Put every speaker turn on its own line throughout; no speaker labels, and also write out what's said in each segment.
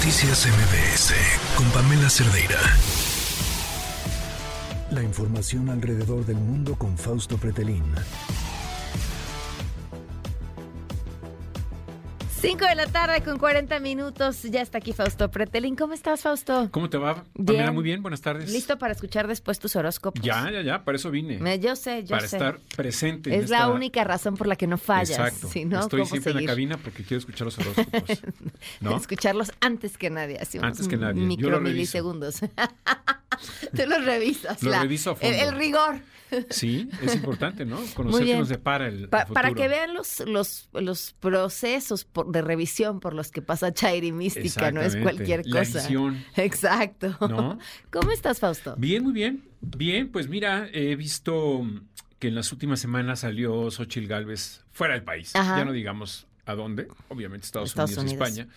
Noticias MBS con Pamela Cerdeira. La información alrededor del mundo con Fausto Pretelín.
5 de la tarde con 40 minutos. Ya está aquí Fausto Pretelín. ¿Cómo estás, Fausto?
¿Cómo te va? Pamela, muy bien, buenas tardes.
¿Listo para escuchar después tus horóscopos?
Ya, ya, ya, para eso vine.
yo sé, yo
para
sé.
Para estar presente.
Es la única razón por la que no fallas.
Exacto. Estoy siempre en la cabina porque quiero escuchar los horóscopos. ¿no?
Escucharlos antes que nadie. Así
antes que nadie.
Micro milisegundos. Tú los revisas.
Lo reviso a fondo.
El, rigor.
Sí, es importante, ¿no? Conocer qué nos depara el, futuro.
Para que vean los, los, los procesos de revisión por los que pasa Chairi Mística, no es cualquier cosa.
La
Exacto.
¿No?
¿Cómo estás, Fausto?
Bien, muy bien. Bien, pues mira, he visto que en las últimas semanas salió Xochil Gálvez fuera del país. Ya no digamos a dónde, obviamente Estados, Unidos, y España.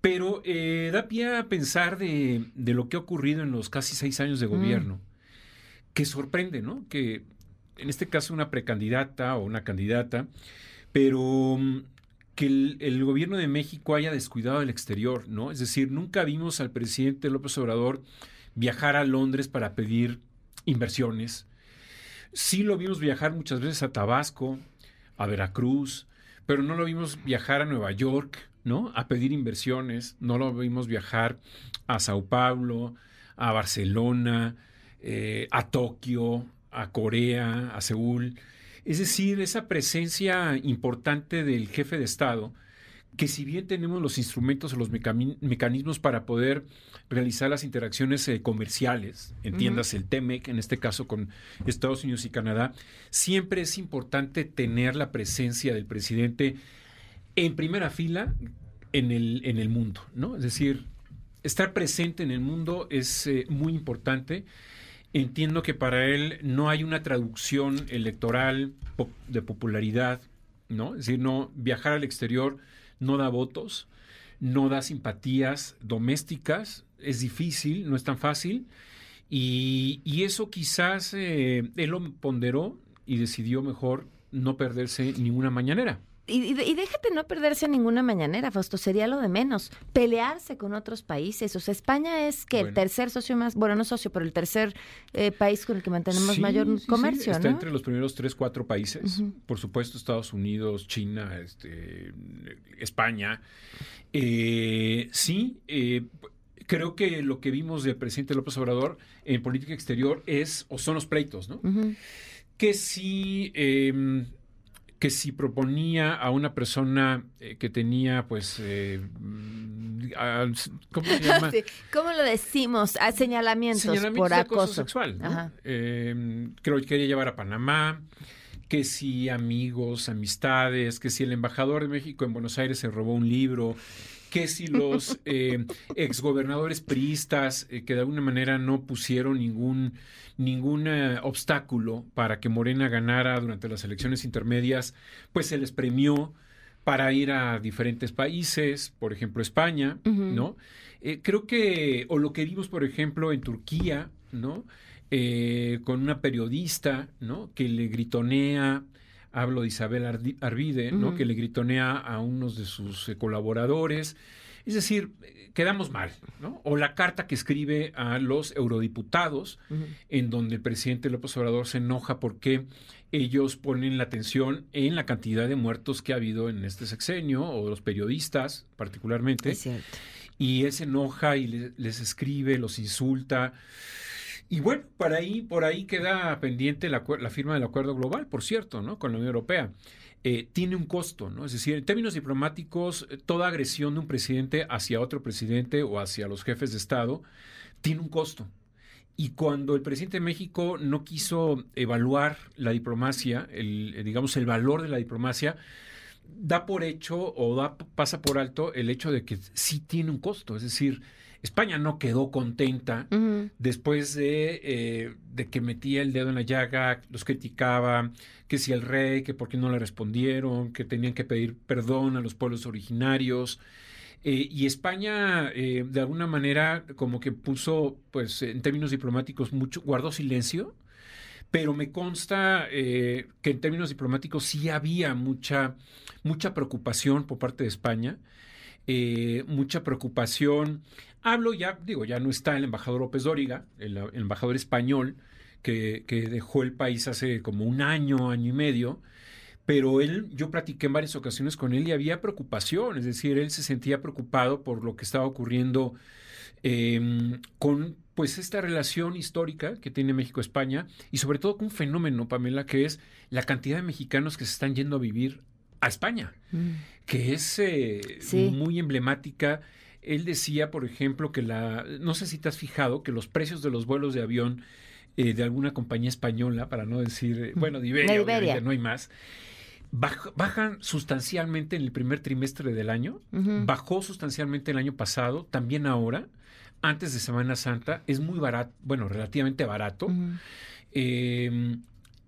Pero eh, da pie a pensar de, de, lo que ha ocurrido en los casi seis años de mm. gobierno, que sorprende, ¿no? Que en este caso una precandidata o una candidata, pero mm, que el, gobierno de México haya descuidado el exterior, ¿no? Es decir, nunca vimos al presidente López Obrador viajar a Londres para pedir inversiones. Sí lo vimos viajar muchas veces a Tabasco, a Veracruz, pero no lo vimos viajar a Nueva York, ¿no? A pedir inversiones, no lo vimos viajar a Sao Paulo, a Barcelona, eh, a Tokio, a Corea, a Seúl. Es decir, esa presencia importante del jefe de Estado, que si bien tenemos los instrumentos o los mecanismos para poder realizar las interacciones eh, comerciales, entiendas el TEMEC, en este caso con Estados Unidos y Canadá, siempre es importante tener la presencia del presidente en primera fila en el, en el mundo, ¿no? Es decir, estar presente en el mundo es eh, muy importante. Entiendo que para él no hay una traducción electoral de popularidad, ¿no? Es decir, no viajar al exterior no da votos, no da simpatías domésticas, es difícil, no es tan fácil. Y, eso quizás eh, él lo ponderó y decidió mejor no perderse ninguna mañanera.
Y, déjate no perderse ninguna mañanera, Fausto, sería lo de menos. Pelearse con otros países. O sea, España es que el tercer socio más, bueno, no socio, pero el tercer eh, país con el que mantenemos mayor comercio,
Está entre los primeros tres, cuatro países. Por supuesto, Estados Unidos, China, este, España. Eh, sí, eh, creo que lo que vimos del presidente López Obrador en política exterior es, o son los pleitos, ¿no? Que sí em, que si proponía a una persona eh, que tenía, pues, eh, mm, ¿cómo se llama?
¿Cómo lo decimos? A señalamientos, por acoso.
sexual. Em, creo que quería llevar a Panamá, que si amigos, amistades, que si el embajador de México en Buenos Aires se robó un libro, que si los eh, exgobernadores priistas eh, que de alguna manera no pusieron ningún, ningún eh, obstáculo para que Morena ganara durante las elecciones intermedias, pues se les premió para ir a diferentes países, por ejemplo España, ¿no? Eh, creo que, o lo que vimos, por ejemplo, en Turquía, ¿no? con una periodista, ¿no? Que le gritonea hablo de Isabel Arvide, ¿no? que le gritonea a unos de sus eh, colaboradores. Es decir, quedamos mal, ¿no? O la carta que escribe a los eurodiputados, en donde el presidente López Obrador se enoja porque ellos ponen la atención en la cantidad de muertos que ha habido en este sexenio, o los periodistas particularmente. Y él se enoja y les escribe, los insulta. Y bueno, por ahí, por ahí queda pendiente la, firma del acuerdo global, por cierto, ¿no? Con la Unión Europea. Eh, tiene un costo, ¿no? Es decir, en términos diplomáticos, eh, toda agresión de un presidente hacia otro presidente o hacia los jefes de Estado tiene un costo. Y cuando el presidente de México no quiso evaluar la diplomacia, el, eh, digamos, el valor de la diplomacia, da por hecho o da, pasa por alto el hecho de que sí tiene un costo. Es decir, España no quedó contenta después de, eh, de, que metía el dedo en la llaga, los criticaba, que si el rey, que por qué no le respondieron, que tenían que pedir perdón a los pueblos originarios. Eh, y España, eh, de alguna manera, como que puso, pues, en términos diplomáticos, mucho, guardó silencio, pero me consta que en términos diplomáticos sí había mucha, mucha preocupación por parte de España mucha preocupación. Hablo ya, digo, ya no está el embajador López Dóriga, el, embajador español, que, que, dejó el país hace como un año, año y medio, pero él, yo platiqué en varias ocasiones con él y había preocupación, es decir, él se sentía preocupado por lo que estaba ocurriendo em, con pues esta relación histórica que tiene México-España y sobre todo con un fenómeno, Pamela, que es la cantidad de mexicanos que se están yendo a vivir a España, mm. que es eh, muy emblemática. Él decía, por ejemplo, que la, no sé si te has fijado, que los precios de los vuelos de avión eh, de alguna compañía española, para no decir, eh, bueno, de Iberia, no hay más, bajan sustancialmente en el primer trimestre del año, bajó sustancialmente el año pasado, también ahora, antes de Semana Santa, es muy barato, bueno, relativamente barato. Em,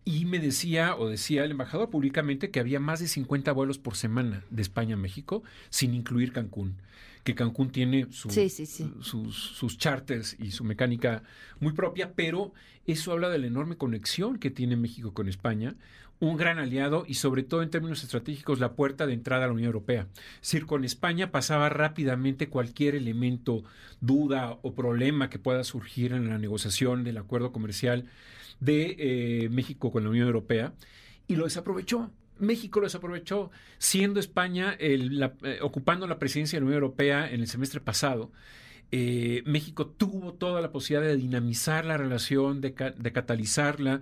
y me decía, o decía el embajador públicamente, que había más de 50 vuelos por semana de España a México, sin incluir Cancún. Que Cancún tiene Sus, sus charters y su mecánica muy propia, pero eso habla de la enorme conexión que tiene México con España, un gran aliado y sobre todo en términos estratégicos la puerta de entrada a la Unión Europea. Es decir, con España pasaba rápidamente cualquier elemento, duda o problema que pueda surgir en la negociación del acuerdo comercial de eh, México con la Unión Europea y lo desaprovechó. México lo desaprovechó, siendo España eh, ocupando la presidencia de la Unión Europea en el semestre pasado. Eh, México tuvo toda la posibilidad de dinamizar la relación, de, de, catalizarla,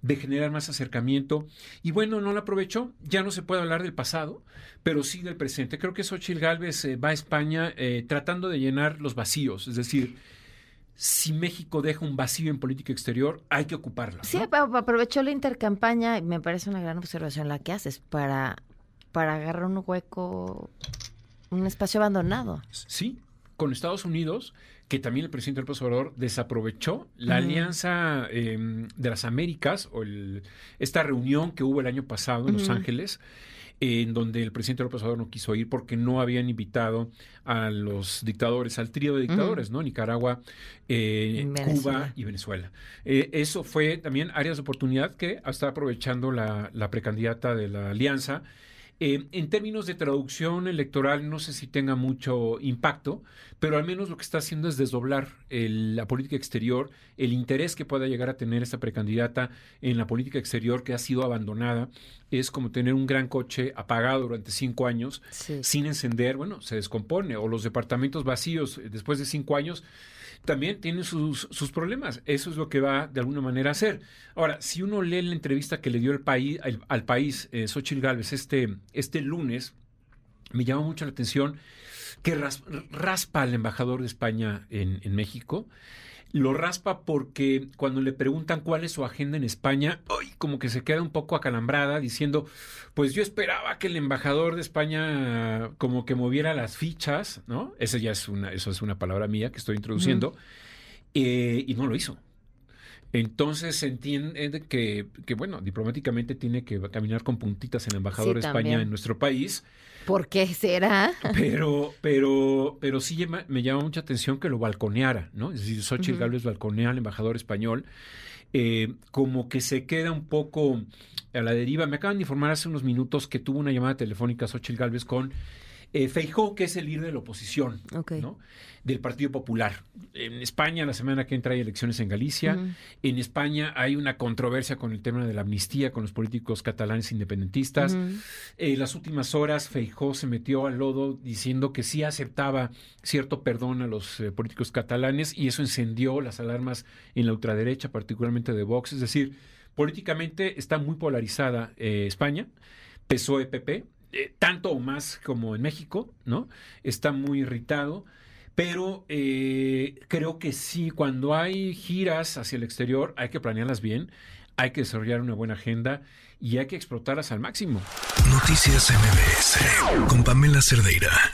de generar más acercamiento. Y bueno, no la aprovechó. Ya no se puede hablar del pasado, pero sí del presente. Creo que Xochitl Gálvez va a España tratando de llenar los vacíos, es decir, si México deja un vacío en política exterior, hay que ocuparlo.
Sí, aprovechó la intercampaña y me parece una gran observación la que haces para, para agarrar un hueco, un espacio abandonado.
Sí, con Estados Unidos, que también el presidente López Obrador desaprovechó la alianza em, de las Américas o esta reunión que hubo el año pasado en Los Ángeles en donde el presidente López Obrador no quiso ir porque no habían invitado a los dictadores, al trío de dictadores, ¿no? Nicaragua, eh, Cuba y Venezuela. Eh, eso fue también áreas de oportunidad que está aprovechando la, la precandidata de la alianza eh, en términos de traducción electoral, no sé si tenga mucho impacto, pero al menos lo que está haciendo es desdoblar la política exterior, el interés que pueda llegar a tener esta precandidata en la política exterior que ha sido abandonada. Es como tener un gran coche apagado durante cinco años, sin encender, bueno, se descompone, o los departamentos vacíos eh, después de cinco años también tiene sus, problemas. Eso es lo que va de alguna manera a hacer. Ahora, si uno lee la entrevista que le dio el país, al, país eh, Xochitl Gálvez este, este lunes, me llama mucho la atención que raspa al embajador de España en, en México lo raspa porque cuando le preguntan cuál es su agenda en España, como que se queda un poco acalambrada diciendo, pues yo esperaba que el embajador de España como que moviera las fichas, ¿no? Esa ya es una, eso es una palabra mía que estoy introduciendo, eh, y no lo hizo. Entonces se entiende que, que, bueno, diplomáticamente tiene que caminar con puntitas el embajador de España en nuestro país.
¿Por qué será?
Pero, pero, pero sí me llama mucha atención que lo balconeara, ¿no? Es decir, Xochitl Gálvez balconea al embajador español, eh, como que se queda un poco a la deriva. Me acaban de informar hace unos minutos que tuvo una llamada telefónica Xochitl Gálvez con eh, Feijó, que es el líder de la oposición ¿no? del Partido Popular. En España, la semana que entra hay elecciones en Galicia. En España hay una controversia con el tema de la amnistía con los políticos catalanes independentistas. En eh, las últimas horas, Feijó se metió al lodo diciendo que sí aceptaba cierto perdón a los eh, políticos catalanes y eso encendió las alarmas en la ultraderecha, particularmente de Vox. Es decir, políticamente está muy polarizada España. PSOE-PP, eh, tanto o más como en México, ¿no? Está muy irritado, pero eh, creo que sí, cuando hay giras hacia el exterior hay que planearlas bien, hay que desarrollar una buena agenda y hay que explotarlas al máximo.
Noticias MBS con Pamela Cerdeira.